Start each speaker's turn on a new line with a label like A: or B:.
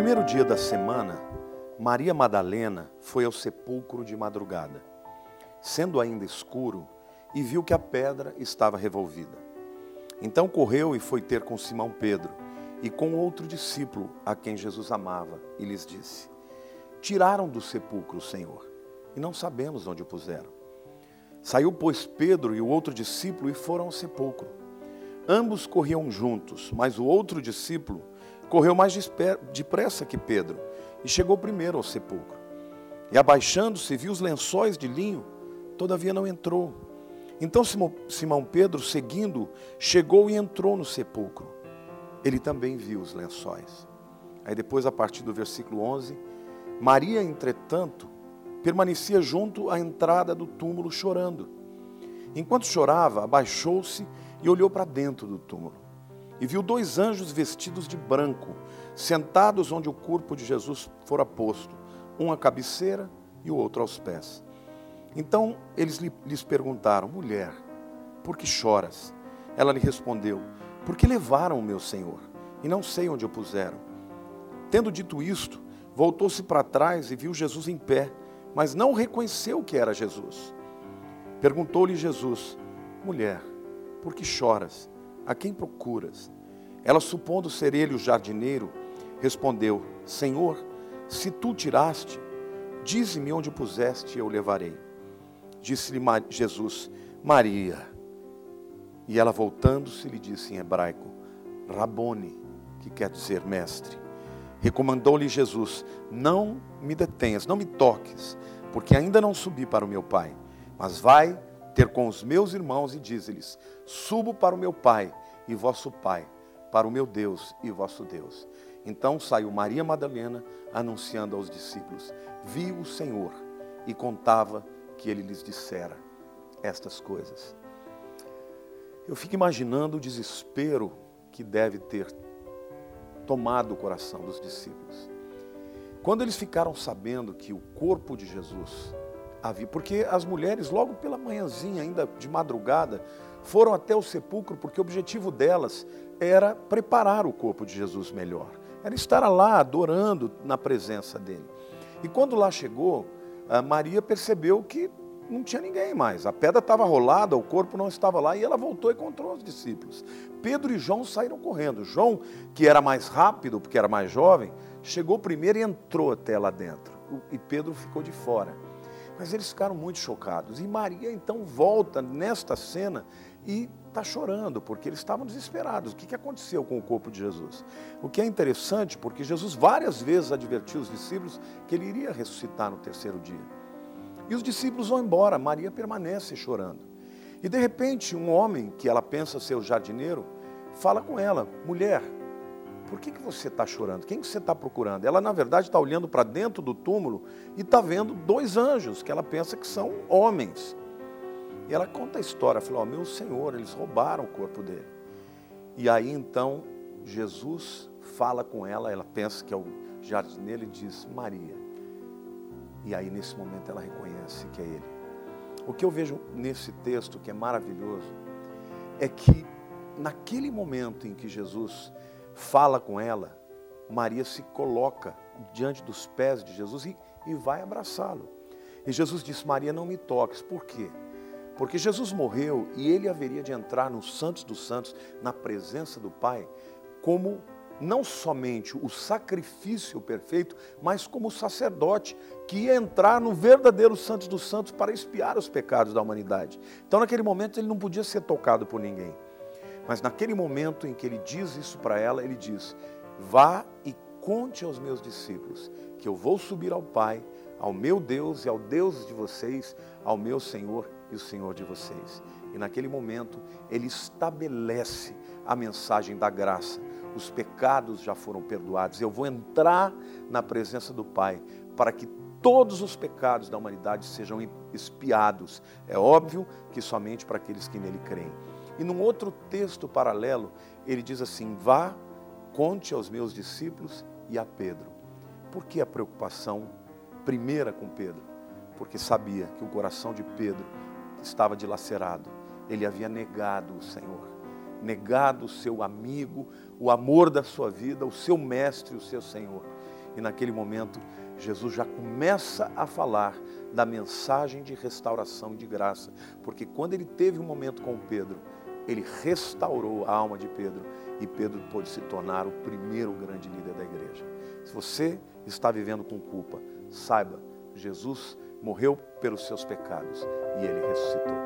A: primeiro dia da semana, Maria Madalena foi ao sepulcro de madrugada, sendo ainda escuro, e viu que a pedra estava revolvida. Então correu e foi ter com Simão Pedro e com outro discípulo a quem Jesus amava, e lhes disse: Tiraram do sepulcro o Senhor, e não sabemos onde o puseram. Saiu, pois, Pedro e o outro discípulo e foram ao sepulcro. Ambos corriam juntos, mas o outro discípulo correu mais depressa que Pedro e chegou primeiro ao sepulcro. E abaixando-se, viu os lençóis de linho, todavia não entrou. Então Simão Pedro, seguindo, chegou e entrou no sepulcro. Ele também viu os lençóis. Aí depois, a partir do versículo 11, Maria, entretanto, permanecia junto à entrada do túmulo chorando. Enquanto chorava, abaixou-se e olhou para dentro do túmulo. E viu dois anjos vestidos de branco, sentados onde o corpo de Jesus fora posto, um à cabeceira e o outro aos pés. Então eles lhes perguntaram: Mulher, por que choras? Ela lhe respondeu: Porque levaram o meu Senhor, e não sei onde o puseram. Tendo dito isto, voltou-se para trás e viu Jesus em pé, mas não reconheceu que era Jesus. Perguntou-lhe Jesus: Mulher, por que choras? A quem procuras? Ela, supondo ser ele o jardineiro, respondeu: Senhor, se tu tiraste, dize-me onde puseste e eu levarei. Disse-lhe Jesus: Maria. E ela, voltando-se, lhe disse em hebraico: Rabone, que quer dizer mestre. Recomendou-lhe Jesus: Não me detenhas, não me toques, porque ainda não subi para o meu Pai. Mas vai ter com os meus irmãos e dize-lhes: Subo para o meu Pai e vosso Pai, para o meu Deus e vosso Deus. Então saiu Maria Madalena anunciando aos discípulos: Vi o Senhor e contava que ele lhes dissera estas coisas. Eu fico imaginando o desespero que deve ter tomado o coração dos discípulos. Quando eles ficaram sabendo que o corpo de Jesus porque as mulheres, logo pela manhãzinha, ainda de madrugada, foram até o sepulcro, porque o objetivo delas era preparar o corpo de Jesus melhor, era estar lá adorando na presença dele. E quando lá chegou, Maria percebeu que não tinha ninguém mais. A pedra estava rolada, o corpo não estava lá e ela voltou e encontrou os discípulos. Pedro e João saíram correndo. João, que era mais rápido, porque era mais jovem, chegou primeiro e entrou até lá dentro. E Pedro ficou de fora. Mas eles ficaram muito chocados. E Maria então volta nesta cena e está chorando, porque eles estavam desesperados. O que aconteceu com o corpo de Jesus? O que é interessante, porque Jesus várias vezes advertiu os discípulos que ele iria ressuscitar no terceiro dia. E os discípulos vão embora, Maria permanece chorando. E de repente, um homem, que ela pensa ser o jardineiro, fala com ela: mulher, por que, que você está chorando? Quem que você está procurando? Ela, na verdade, está olhando para dentro do túmulo e está vendo dois anjos, que ela pensa que são homens. E ela conta a história, falou, oh, meu Senhor, eles roubaram o corpo dele. E aí então Jesus fala com ela, ela pensa que é o jardineiro e diz, Maria. E aí nesse momento ela reconhece que é ele. O que eu vejo nesse texto que é maravilhoso é que naquele momento em que Jesus fala com ela, Maria se coloca diante dos pés de Jesus e, e vai abraçá-lo. E Jesus disse: Maria, não me toques. Por quê? Porque Jesus morreu e ele haveria de entrar nos Santos dos Santos, na presença do Pai, como não somente o sacrifício perfeito, mas como o sacerdote que ia entrar no verdadeiro Santos dos Santos para expiar os pecados da humanidade. Então, naquele momento, ele não podia ser tocado por ninguém. Mas naquele momento em que ele diz isso para ela, ele diz: Vá e conte aos meus discípulos que eu vou subir ao Pai, ao meu Deus e ao Deus de vocês, ao meu Senhor e o Senhor de vocês. E naquele momento, ele estabelece a mensagem da graça. Os pecados já foram perdoados. Eu vou entrar na presença do Pai para que todos os pecados da humanidade sejam espiados. É óbvio que somente para aqueles que nele creem. E num outro texto paralelo, ele diz assim: Vá, conte aos meus discípulos e a Pedro. Por que a preocupação primeira com Pedro? Porque sabia que o coração de Pedro estava dilacerado. Ele havia negado o Senhor. negado o seu amigo, o amor da sua vida, o seu mestre, o seu Senhor. E naquele momento, Jesus já começa a falar da mensagem de restauração e de graça, porque quando ele teve um momento com Pedro, ele restaurou a alma de Pedro e Pedro pôde se tornar o primeiro grande líder da igreja. Se você está vivendo com culpa, saiba, Jesus morreu pelos seus pecados e ele ressuscitou.